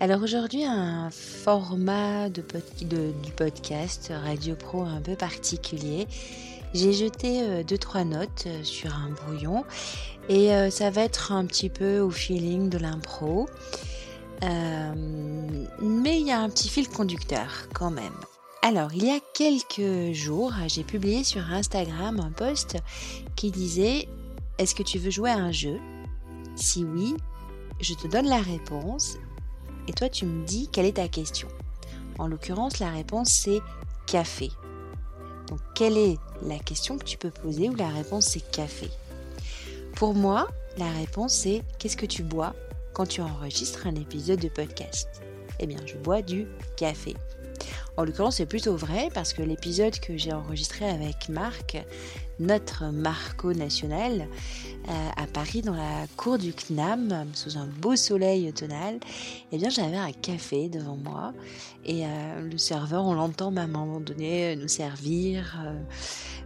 Alors aujourd'hui, un format de du podcast Radio Pro un peu particulier. J'ai jeté euh, deux trois notes euh, sur un brouillon et euh, ça va être un petit peu au feeling de l'impro. mais il y a un petit fil conducteur quand même. Alors, il y a quelques jours, j'ai publié sur Instagram un post qui disait Est-ce que tu veux jouer à un jeu? Si oui, je te donne la réponse et toi tu me dis quelle est ta question. En l'occurrence, la réponse c'est café. Donc, quelle est la question que tu peux poser ou la réponse c'est café? Pour moi, la réponse c'est qu'est-ce que tu bois quand tu enregistres un épisode de podcast? Eh bien, je bois du café. En l'occurrence, c'est plutôt vrai parce que l'épisode que j'ai enregistré avec Marc, notre Marco national, euh, à Paris dans la cour du CNAM, sous un beau soleil automnal, eh bien j'avais un café devant moi et euh, le serveur, on l'entend à un moment donné nous servir, euh,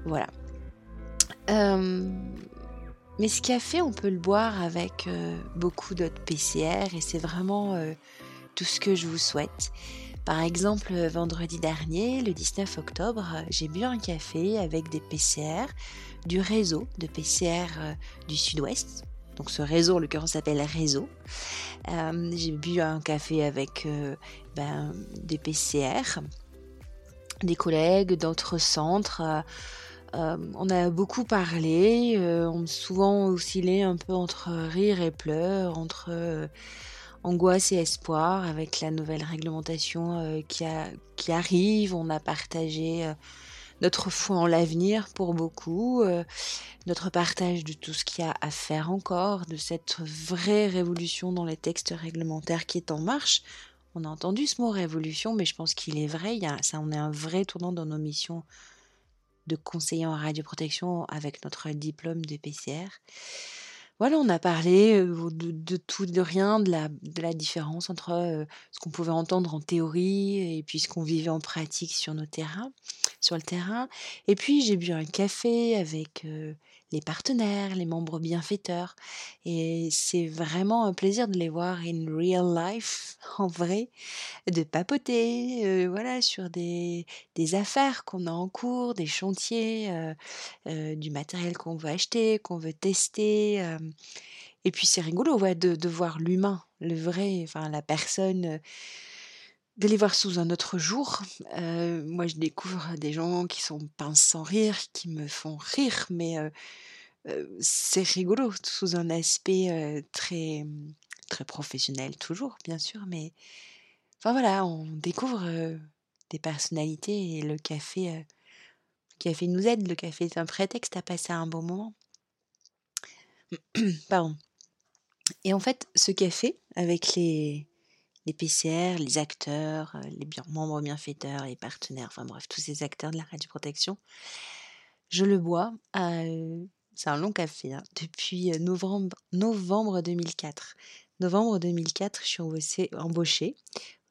voilà. mais ce café, on peut le boire avec beaucoup d'autres PCR et c'est vraiment tout ce que je vous souhaite. Par exemple, vendredi dernier, le 19 octobre, j'ai bu un café avec des PCR du réseau de PCR euh, du Sud-Ouest. Donc ce réseau, en l'occurrence, s'appelle Réseau. Euh, j'ai bu un café avec euh, ben, des PCR, des collègues d'autres centres. on a beaucoup parlé, on a souvent oscillé un peu entre rire et pleurs, entre angoisse et espoir avec la nouvelle réglementation euh, qui, arrive. On a partagé euh, notre foi en l'avenir pour beaucoup, euh, notre partage de tout ce qu'il y a à faire encore, de cette vraie révolution dans les textes réglementaires qui est en marche. On a entendu ce mot révolution, mais je pense qu'il est vrai. Ça, on est un vrai tournant dans nos missions de conseiller en radioprotection avec notre diplôme de PCR voilà, on a parlé de, tout, de rien, de la, différence entre ce qu'on pouvait entendre en théorie et puis ce qu'on vivait en pratique sur nos terrains, sur le terrain. Et puis j'ai bu un café avec les partenaires, les membres bienfaiteurs. Et c'est vraiment un plaisir de les voir in real life, en vrai, de papoter, euh, voilà, sur des, des affaires qu'on a en cours, des chantiers, euh, euh, du matériel qu'on veut acheter, qu'on veut tester. et puis c'est rigolo de, de voir l'humain, le vrai, enfin la personne de les voir sous un autre jour. moi, je découvre des gens qui sont pinces sans rire, qui me font rire, mais c'est rigolo sous un aspect très très professionnel toujours, bien sûr, mais enfin voilà, on découvre des personnalités et le café, le café nous aide. Le café est un prétexte à passer un bon moment. Pardon. Et en fait, ce café avec les les PCR, les acteurs, euh, les membres bienfaiteurs, les partenaires, enfin bref, tous ces acteurs de la radioprotection. Je le bois, c'est un long café, hein, depuis euh, novembre, novembre 2004. Novembre 2004, je suis embauchée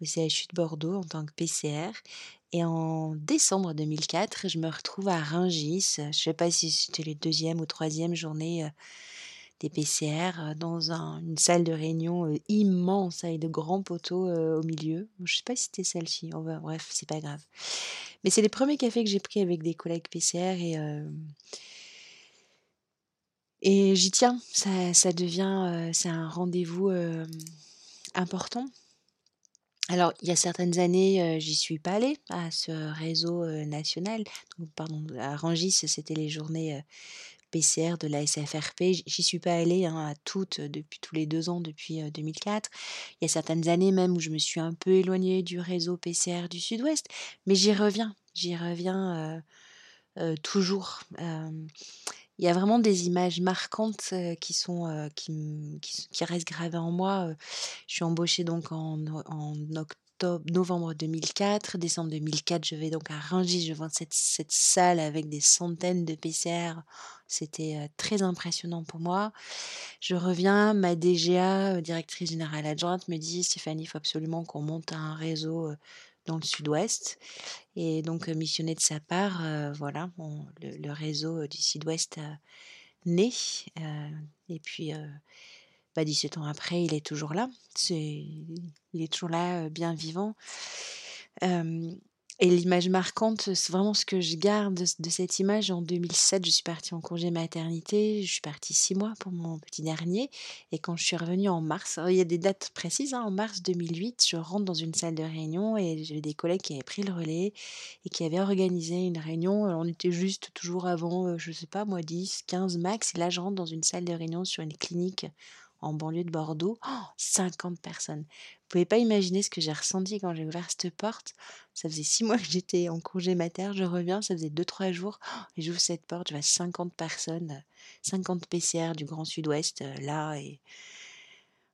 au CHU de Bordeaux en tant que PCR. Et en décembre 2004, je me retrouve à Rungis. Je ne sais pas si c'était les deuxième ou troisième journée euh, des PCR dans une salle de réunion immense avec de grands poteaux au milieu. Je sais pas si c'était celle-ci. bref, c'est pas grave. Mais c'est les premiers cafés que j'ai pris avec des collègues PCR et j'y tiens. Ça, devient, c'est un rendez-vous important. Alors, il y a certaines années, j'y suis pas allée à ce réseau national. pardon, à Rangis, c'était les journées PCR de la SFRP. J'y suis pas allée hein, à toutes depuis tous les deux ans depuis 2004. Il y a certaines années même où je me suis un peu éloignée du réseau PCR du Sud-Ouest, mais j'y reviens. J'y reviens toujours. il y a vraiment des images marquantes qui sont qui, qui, restent gravées en moi. Je suis embauchée donc en, en octobre novembre 2004. Décembre 2004, je vais donc à Rungis, je vois cette, cette salle avec des centaines de PCR. C'était euh, très impressionnant pour moi. Je reviens, ma DGA, euh, directrice générale adjointe, me dit Stéphanie, il faut absolument qu'on monte un réseau euh, dans le sud-ouest. Et donc, missionné de sa part, voilà, le, réseau du sud-ouest naît. et puis, bah, 17 ans après, il est toujours là. C'est, il est toujours là, bien vivant. Et l'image marquante, c'est vraiment ce que je garde de, cette image. En 2007, je suis partie en congé maternité. Je suis partie six mois pour mon petit dernier. Et quand je suis revenue en mars, il y a des dates précises, hein, en mars 2008, je rentre dans une salle de réunion et j'avais des collègues qui avaient pris le relais et qui avaient organisé une réunion. On était juste toujours avant, euh, je sais pas, moi 10, 15 max. Et là, je rentre dans une salle de réunion sur une clinique en banlieue de Bordeaux, 50 personnes. Vous pouvez pas imaginer ce que j'ai ressenti quand j'ai ouvert cette porte. Ça faisait six mois que j'étais en congé mater, je reviens, ça faisait deux, trois jours, et j'ouvre cette porte, je vois 50 personnes, 50 PCR du Grand Sud-Ouest, euh, là, et...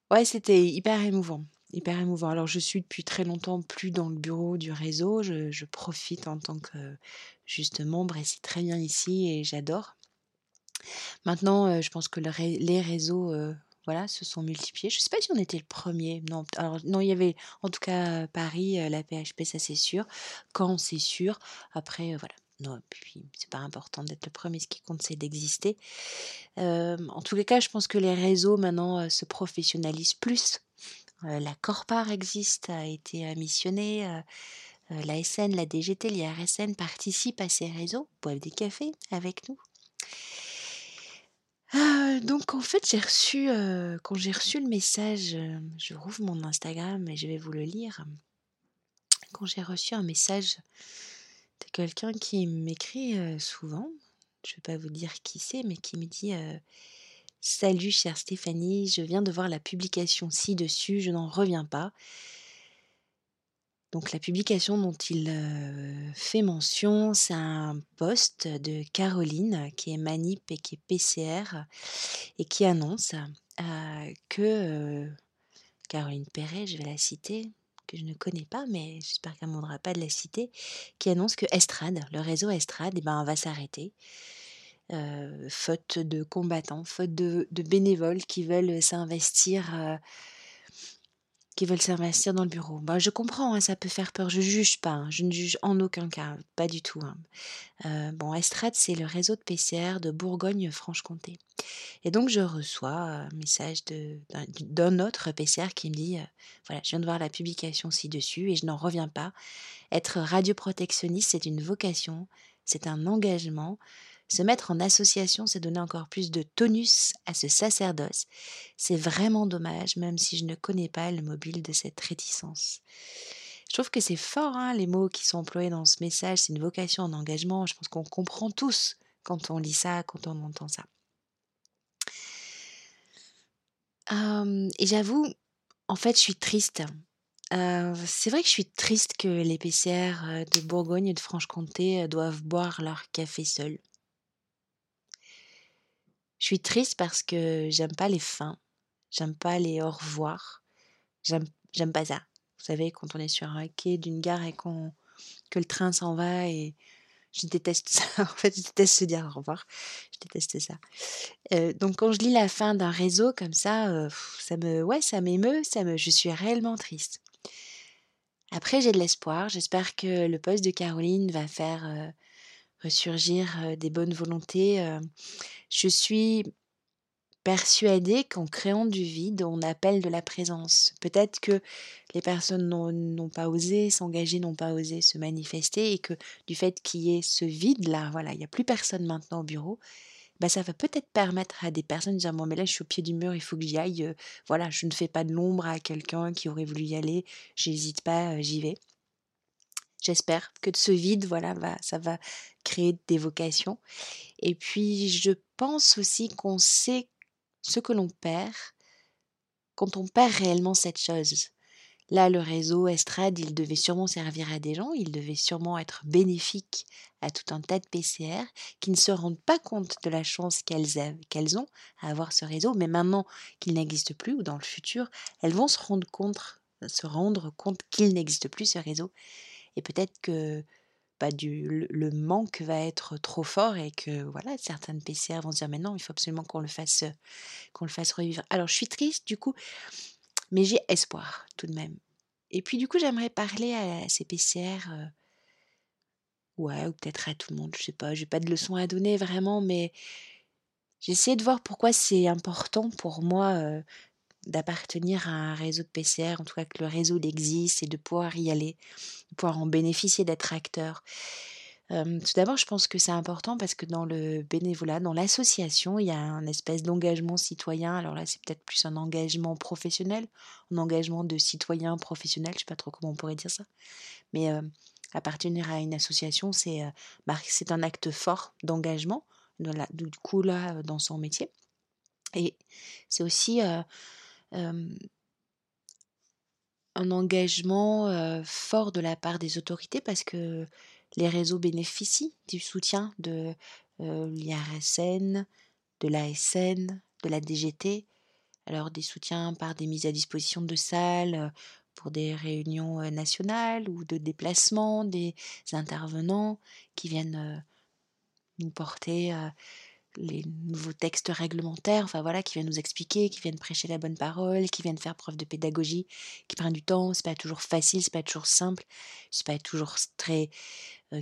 Ouais, c'était hyper émouvant hyper émouvant. Alors, je suis depuis très longtemps plus dans le bureau du réseau. Je, profite en tant que juste membre et c'est très bien ici et j'adore. Maintenant, euh, je pense que les réseaux euh, voilà, se sont multipliés. Je ne sais pas si on était le premier. Non, alors non, il y avait en tout cas Paris, la PHP, ça c'est sûr. Quand c'est sûr. Après, voilà. Non, puis c'est pas important d'être le premier. Ce qui compte, c'est d'exister. en tous les cas, je pense que les réseaux maintenant se professionnalisent plus. la Corpar existe, a été missionnée. la SN, la DGT, l'IRSN participent à ces réseaux, boivent des cafés avec nous. Ah, donc en fait, j'ai reçu, quand j'ai reçu le message, je rouvre mon Instagram et je vais vous le lire. Quand j'ai reçu un message de quelqu'un qui m'écrit, souvent, je ne vais pas vous dire qui c'est, mais qui me dit, «Salut chère Stéphanie, je viens de voir la publication ci-dessus, je n'en reviens pas. Donc la publication dont il fait mention, c'est un post de Caroline qui est manip et qui est PCR et qui annonce que Caroline Perret, je vais la citer, que je ne connais pas, mais j'espère qu'elle ne voudra pas de la citer, qui annonce que Estrade, le réseau Estrade, eh ben, va s'arrêter. faute de combattants, faute de bénévoles qui veulent s'investir qui veulent s'investir dans le bureau. Bah, je comprends, hein, ça peut faire peur. Je juge pas, hein, je ne juge en aucun cas, pas du tout. Hein. Euh, bon, Estrade, c'est le réseau de PCR de Bourgogne-Franche-Comté. Et donc, je reçois un message d'un autre PCR qui me dit, euh, voilà, je viens de voir la publication ci-dessus et je n'en reviens pas. Être radioprotectionniste, c'est une vocation, c'est un engagement. Se mettre en association, c'est donner encore plus de tonus à ce sacerdoce. C'est vraiment dommage, même si je ne connais pas le mobile de cette réticence. Je trouve que c'est fort, hein, les mots qui sont employés dans ce message. C'est une vocation en engagement. Je pense qu'on comprend tous quand on lit ça, quand on entend ça. et j'avoue, en fait, je suis triste. c'est vrai que je suis triste que les PCR de Bourgogne et de Franche-Comté doivent boire leur café seuls. Je suis triste parce que j'aime pas les fins, j'aime pas les au revoir, j'aime, pas ça. Vous savez, quand on est sur un quai d'une gare et qu'on, que le train s'en va et je déteste ça. En fait, je déteste se dire au revoir. Je déteste ça. Euh, donc, quand je lis la fin d'un réseau comme ça, euh, ça me, ouais, ça m'émeut. Ça me, je suis réellement triste. Après, j'ai de l'espoir. J'espère que le poste de Caroline va faire euh, ressurgir des bonnes volontés. Je suis persuadée qu'en créant du vide, on appelle de la présence. Peut-être que les personnes n'ont pas osé s'engager, n'ont pas osé se manifester et que du fait qu'il y ait ce vide-là, voilà, il n'y a plus personne maintenant au bureau, bah ça va peut-être permettre à des personnes de dire bon mais là je suis au pied du mur, il faut que j'y aille, voilà, je ne fais pas de l'ombre à quelqu'un qui aurait voulu y aller, j'hésite pas, j'y vais. J'espère que de ce vide, voilà, va, ça va créer des vocations. Et puis, je pense aussi qu'on sait ce que l'on perd quand on perd réellement cette chose. Là, le réseau Estrade, il devait sûrement servir à des gens, il devait sûrement être bénéfique à tout un tas de PCR qui ne se rendent pas compte de la chance qu'elles ont à avoir ce réseau, mais maintenant qu'il n'existe plus ou dans le futur, elles vont se rendre compte qu'il n'existe plus ce réseau et peut-être que bah, du, le, manque va être trop fort et que voilà certaines PCR vont se dire mais non il faut absolument qu'on le fasse qu'on le fasse revivre. Alors je suis triste du coup mais j'ai espoir tout de même. Et puis du coup j'aimerais parler à ces PCR ouais ou peut-être à tout le monde je sais pas j'ai pas de leçon à donner vraiment mais j'essaie de voir pourquoi c'est important pour moi d'appartenir à un réseau de PCR, en tout cas que le réseau existe et de pouvoir y aller, de pouvoir en bénéficier, d'être acteur. tout d'abord, je pense que c'est important parce que dans le bénévolat, dans l'association, il y a un espèce d'engagement citoyen. Alors là, c'est peut-être plus un engagement professionnel, un engagement de citoyen professionnel, je ne sais pas trop comment on pourrait dire ça. Mais appartenir à une association, c'est c'est un acte fort d'engagement, du coup là, dans son métier. Et c'est aussi un engagement fort de la part des autorités parce que les réseaux bénéficient du soutien de l'IRSN, de l'ASN, de la DGT, alors des soutiens par des mises à disposition de salles pour des réunions nationales ou de déplacements, des intervenants qui viennent nous porter les nouveaux textes réglementaires, enfin voilà, qui viennent nous expliquer, qui viennent prêcher la bonne parole, qui viennent faire preuve de pédagogie, qui prennent du temps. C'est pas toujours facile, c'est pas toujours simple, c'est pas toujours très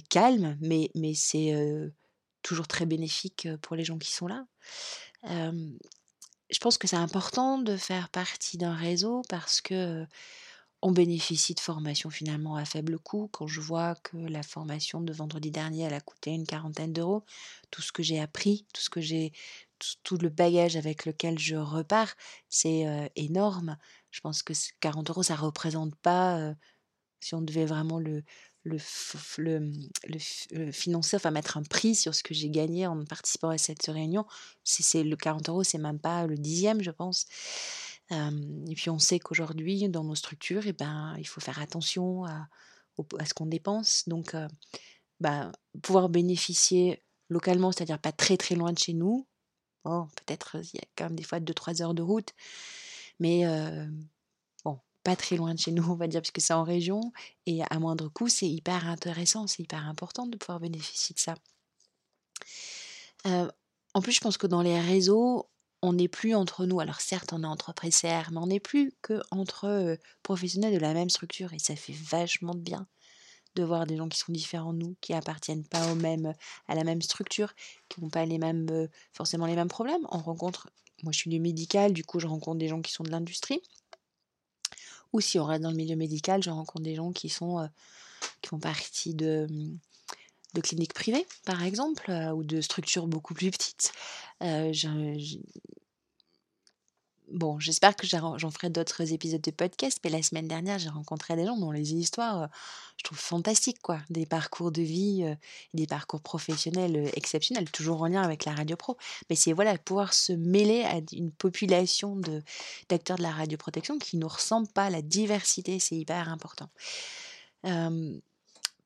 calme, mais, mais c'est toujours très bénéfique pour les gens qui sont là. je pense que c'est important de faire partie d'un réseau parce que on bénéficie de formations finalement à faible coût. Quand je vois que la formation de vendredi dernier, elle a coûté une quarantaine d'euros, tout ce que j'ai appris, tout ce que j'ai, tout, le bagage avec lequel je repars, c'est énorme. Je pense que 40 euros, ça représente pas, si on devait vraiment le, le, le, financer, enfin mettre un prix sur ce que j'ai gagné en participant à cette réunion, c'est le 40 euros, c'est même pas le dixième, je pense et puis on sait qu'aujourd'hui, dans nos structures, eh ben, il faut faire attention à, ce qu'on dépense. Donc, bah, pouvoir bénéficier localement, c'est-à-dire pas très très loin de chez nous. peut-être il y a quand même des fois 2-3 heures de route, mais bon, pas très loin de chez nous, on va dire, puisque c'est en région, et à moindre coût, c'est hyper intéressant, c'est hyper important de pouvoir bénéficier de ça. en plus, je pense que dans les réseaux, on n'est plus entre nous. Alors certes, on est entre mais on n'est plus que entre professionnels de la même structure et ça fait vachement de bien de voir des gens qui sont différents de nous, qui appartiennent pas au même, à la même structure, qui n'ont pas les mêmes, forcément les mêmes problèmes. On rencontre, moi je suis du médical, du coup je rencontre des gens qui sont de l'industrie. Ou si on reste dans le milieu médical, je rencontre des gens qui sont, qui font partie de, mmh, de cliniques privées, par exemple, ou de structures beaucoup plus petites. Bon, j'espère que j'en ferai d'autres épisodes de podcast, mais la semaine dernière, j'ai rencontré des gens dont les histoires, je trouve fantastiques, quoi. Des parcours de vie, des parcours professionnels exceptionnels, toujours en lien avec la radio pro. Mais c'est voilà, pouvoir se mêler à une population d'acteurs de, la radioprotection qui ne nous ressemble pas, la diversité, c'est hyper important.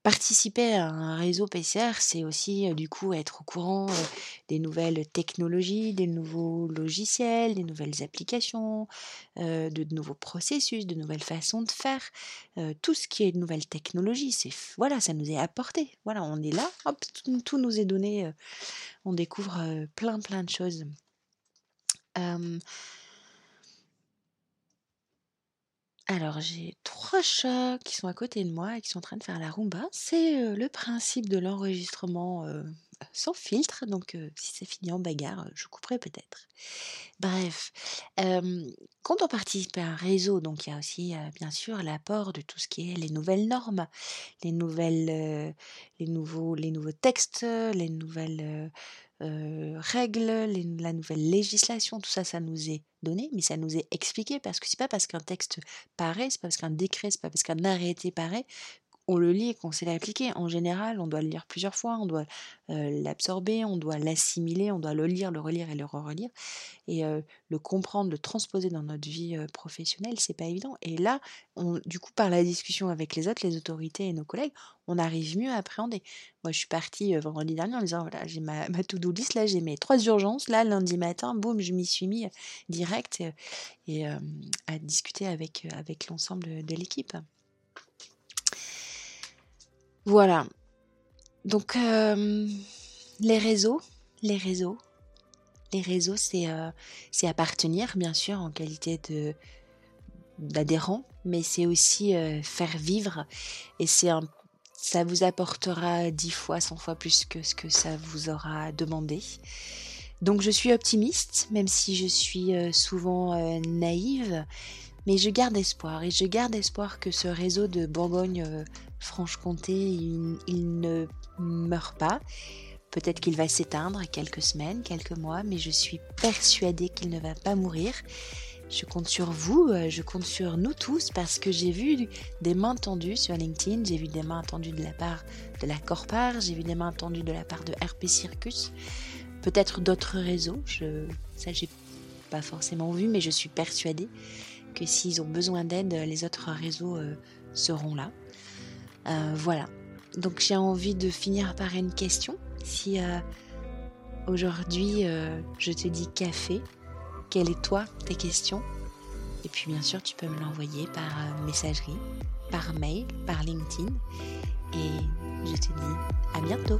Participer à un réseau PCR, c'est aussi du coup être au courant des nouvelles technologies, des nouveaux logiciels, des nouvelles applications, de, nouveaux processus, de nouvelles façons de faire. tout ce qui est de nouvelles technologies, voilà, ça nous est apporté. Voilà, on est là, hop, tout, nous est donné. on découvre plein plein de choses. Alors, j'ai trois chats qui sont à côté de moi et qui sont en train de faire la rumba. C'est, le principe de l'enregistrement, sans filtre, donc si c'est fini en bagarre, je couperai peut-être. Bref, quand on participe à un réseau, donc il y a aussi, bien sûr l'apport de tout ce qui est les nouvelles normes, les nouvelles, les nouveaux les nouveaux textes, les nouvelles, règles, la nouvelle législation, tout ça, ça nous est donné, mais ça nous est expliqué parce que c'est pas parce qu'un texte paraît, c'est pas parce qu'un décret, c'est pas parce qu'un arrêté paraît on le lit et qu'on sait l'appliquer. En général, on doit le lire plusieurs fois, on doit l'absorber, on doit l'assimiler, on doit le lire, le relire et le re-relire. Et le comprendre, le transposer dans notre vie professionnelle, c'est pas évident. Et là, on, du coup, par la discussion avec les autres, les autorités et nos collègues, on arrive mieux à appréhender. Moi, je suis partie vendredi dernier en disant voilà, j'ai ma, ma to-do list, là, j'ai mes trois urgences. Là, lundi matin, boum, je m'y suis mis direct et, à discuter avec, avec l'ensemble de l'équipe. Voilà. Donc, les réseaux, les réseaux, les réseaux, c'est c'est appartenir, bien sûr, en qualité d'adhérent, mais c'est aussi faire vivre. Et c'est un, ça vous apportera dix fois, cent fois plus que ce que ça vous aura demandé. Donc je suis optimiste, même si je suis souvent naïve, mais je garde espoir et je garde espoir que ce réseau de Bourgogne-Franche-Comté, il, ne meurt pas. Peut-être qu'il va s'éteindre quelques semaines, quelques mois, mais je suis persuadée qu'il ne va pas mourir. Je compte sur vous, euh, je compte sur nous tous parce que j'ai vu des mains tendues sur LinkedIn, j'ai vu des mains tendues de la part de la Corpar, j'ai vu des mains tendues de la part de RP Circus, peut-être d'autres réseaux, je, ça j'ai pas forcément vu, mais je suis persuadée que s'ils ont besoin d'aide, les autres réseaux euh, seront là. Euh, voilà. Donc j'ai envie de finir par une question. Si euh, aujourd'hui je te dis café, quelle est toi tes questions? Et puis bien sûr tu peux me l'envoyer par messagerie, par mail, par LinkedIn. Et je te dis à bientôt.